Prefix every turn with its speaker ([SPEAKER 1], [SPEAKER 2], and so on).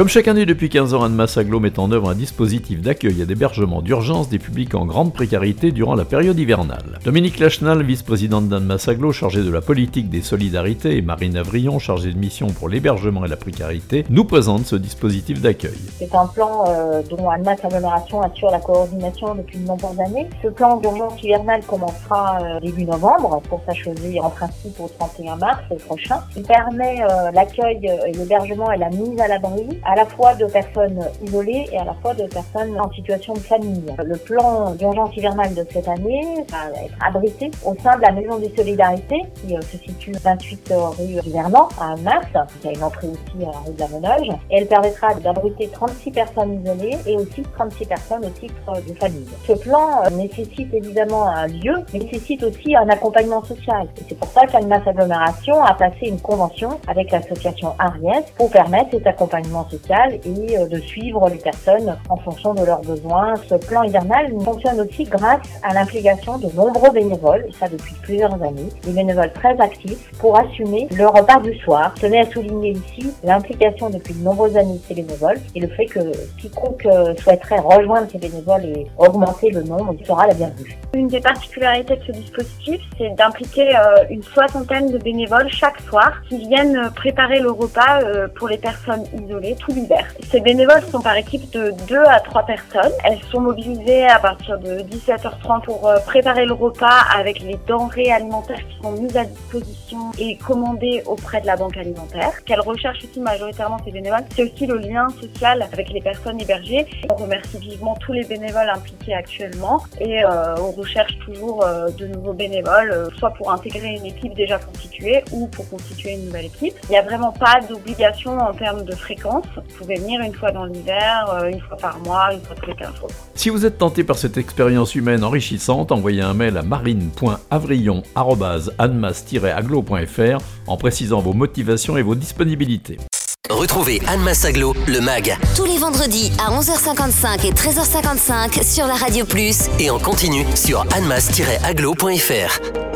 [SPEAKER 1] Comme chaque année depuis 15 ans, Annemasse Aglo met en œuvre un dispositif d'accueil et d'hébergement d'urgence des publics en grande précarité durant la période hivernale. Dominique Lachenal, vice-présidente d'Annemasse Aglo, chargée de la politique des solidarités, et Marine Avrillon, chargée de mission pour l'hébergement et la précarité, nous présente ce dispositif d'accueil.
[SPEAKER 2] C'est un plan euh, dont Annemasse Agglomération assure la coordination depuis de nombreuses années. Ce plan d'urgence hivernale commencera euh, début novembre pour s'achever en principe au 31 mars prochain. Il permet euh, l'accueil et l'hébergement et la mise à l'abri à la fois de personnes isolées et à la fois de personnes en situation de famille. Le plan d'urgence hivernale de cette année va être abrité au sein de la Maison des Solidarités qui euh, se situe 28 rue du à Mars. Y a une entrée aussi à la rue de la Menoge et elle permettra d'abriter 36 personnes isolées et aussi 36 personnes au titre de famille. Ce plan euh, nécessite évidemment un lieu, mais nécessite aussi un accompagnement social. C'est pour ça qu'Annemasse Agglomération a passé une convention avec l'association Ariès pour permettre cet accompagnement et euh, de suivre les personnes en fonction de leurs besoins. Ce plan hivernal fonctionne aussi grâce à l'implication de nombreux bénévoles, et ça depuis plusieurs années, des bénévoles très actifs pour assumer le repas du soir. Je tenais à souligner ici l'implication depuis de nombreuses années de ces bénévoles et le fait que quiconque euh, souhaiterait rejoindre ces bénévoles et augmenter le nombre sera la bienvenue.
[SPEAKER 3] Une des particularités de ce dispositif, c'est d'impliquer euh, une soixantaine de bénévoles chaque soir qui viennent préparer le repas pour les personnes isolées tout l'hiver. Ces bénévoles sont par équipe de 2 à 3 personnes. Elles sont mobilisées à partir de 17h30 pour euh, préparer le repas avec les denrées alimentaires qui sont mises à disposition et commandées auprès de la banque alimentaire. Qu'elles recherchent aussi majoritairement ces bénévoles, c'est aussi le lien social avec les personnes hébergées. On remercie vivement tous les bénévoles impliqués actuellement et on recherche toujours euh, de nouveaux bénévoles, euh, soit pour intégrer une équipe déjà constituée ou pour constituer une nouvelle équipe. Il n'y a vraiment pas d'obligation en termes de fréquence. Vous pouvez venir une fois dans l'hiver, euh, une fois par mois, une fois tous les 15 jours.
[SPEAKER 1] Si vous êtes tenté par cette expérience humaine enrichissante, envoyez un mail à marine.avrillon.annemasse-aglo.fr en précisant vos motivations et vos disponibilités.
[SPEAKER 4] Retrouvez Anne Massaglo, le MAG.
[SPEAKER 5] Tous les vendredis à 11h55 et 13h55 sur la Radio Plus.
[SPEAKER 4] Et en continu sur annemasse-aglo.fr.